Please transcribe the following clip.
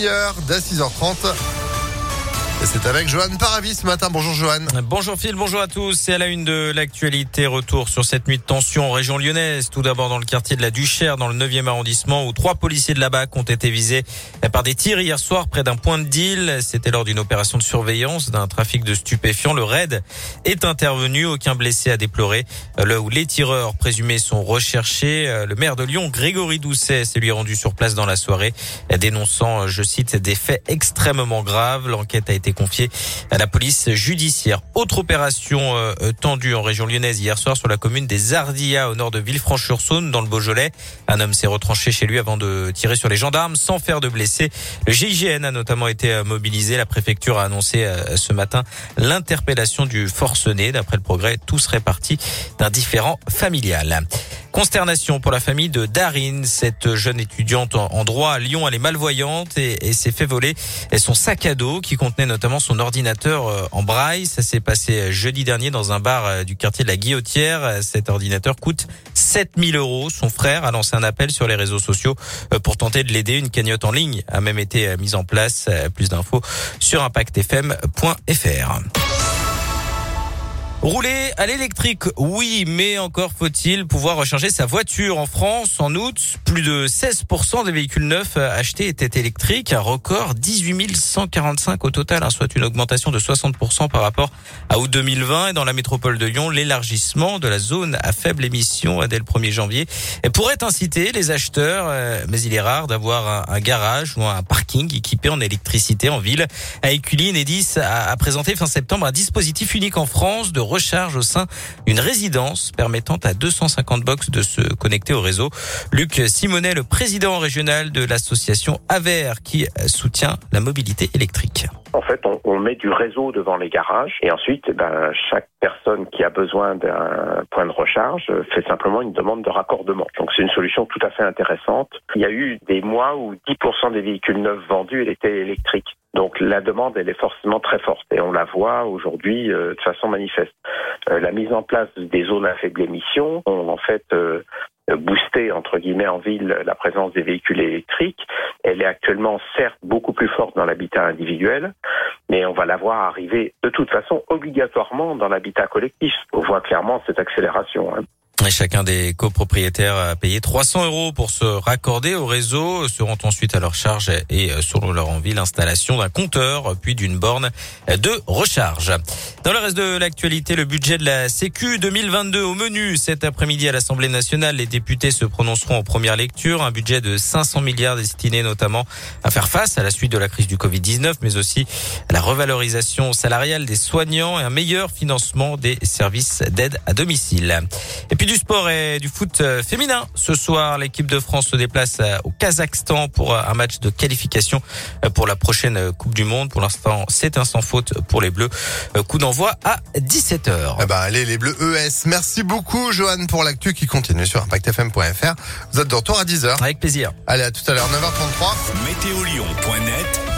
Heure dès 6h30. C'est avec Johan Paravis ce matin. Bonjour Johan. Bonjour Phil, bonjour à tous. C'est à la une de l'actualité. Retour sur cette nuit de tension en région lyonnaise. Tout d'abord dans le quartier de la Duchère, dans le 9e arrondissement, où trois policiers de la BAC ont été visés par des tirs hier soir près d'un point de deal. C'était lors d'une opération de surveillance d'un trafic de stupéfiants. Le raid est intervenu. Aucun blessé à déplorer. Là où les tireurs présumés sont recherchés, le maire de Lyon, Grégory Doucet, s'est lui rendu sur place dans la soirée, dénonçant, je cite, des faits extrêmement graves. L'enquête a été confié à la police judiciaire. Autre opération euh, tendue en région lyonnaise hier soir sur la commune des Ardillas au nord de Villefranche-sur-Saône dans le Beaujolais. Un homme s'est retranché chez lui avant de tirer sur les gendarmes sans faire de blessés. Le GIGN a notamment été euh, mobilisé. La préfecture a annoncé euh, ce matin l'interpellation du forcené. D'après le progrès, tout serait parti d'un différent familial. Consternation pour la famille de Darine, cette jeune étudiante en droit à Lyon. Elle est malvoyante et, s'est fait voler son sac à dos qui contenait notamment son ordinateur euh, en braille. Ça s'est passé jeudi dernier dans un bar euh, du quartier de la Guillotière. Cet ordinateur coûte 7000 euros. Son frère a lancé un appel sur les réseaux sociaux euh, pour tenter de l'aider. Une cagnotte en ligne a même été mise en place. Plus d'infos sur impactfm.fr. Rouler à l'électrique, oui, mais encore faut-il pouvoir recharger sa voiture. En France, en août, plus de 16% des véhicules neufs achetés étaient électriques, un record 18 145 au total, hein, soit une augmentation de 60% par rapport à août 2020. Et dans la métropole de Lyon, l'élargissement de la zone à faible émission dès le 1er janvier pourrait inciter les acheteurs, euh, mais il est rare d'avoir un, garage ou un parking équipé en électricité en ville. À Écully, Enedis a présenté fin septembre un dispositif unique en France de recharge au sein d'une résidence permettant à 250 box de se connecter au réseau. Luc Simonet, le président régional de l'association AVER qui soutient la mobilité électrique. En fait, on, met du réseau devant les garages et ensuite, ben, chaque personne qui a besoin d'un point de recharge fait simplement une demande de raccordement. Donc c'est une solution tout à fait intéressante. Il y a eu des mois où 10% des véhicules neufs vendus étaient électriques. Donc la demande, elle est forcément très forte et on la voit aujourd'hui euh, de façon manifeste. Euh, la mise en place des zones à faible émission, on, en fait, euh, entre guillemets en ville la présence des véhicules électriques. Elle est actuellement certes beaucoup plus forte dans l'habitat individuel, mais on va la voir arriver de toute façon obligatoirement dans l'habitat collectif. On voit clairement cette accélération. Hein. Et chacun des copropriétaires a payé 300 euros pour se raccorder au réseau, seront ensuite à leur charge et euh, selon leur envie l'installation d'un compteur puis d'une borne de recharge. Dans le reste de l'actualité, le budget de la Sécu 2022 au menu cet après-midi à l'Assemblée nationale, les députés se prononceront en première lecture, un budget de 500 milliards destiné notamment à faire face à la suite de la crise du Covid-19 mais aussi à la revalorisation salariale des soignants et un meilleur financement des services d'aide à domicile. Du sport et du foot euh, féminin. Ce soir, l'équipe de France se déplace euh, au Kazakhstan pour euh, un match de qualification pour la prochaine Coupe du Monde. Pour l'instant, c'est un sans faute pour les Bleus. Coup d'envoi à 17h. Eh ben, allez, les Bleus ES. Merci beaucoup, Johan, pour l'actu qui continue sur ImpactFM.fr. Vous êtes de retour à 10h. Avec plaisir. Allez, à tout à l'heure, 9h33. Météolion.net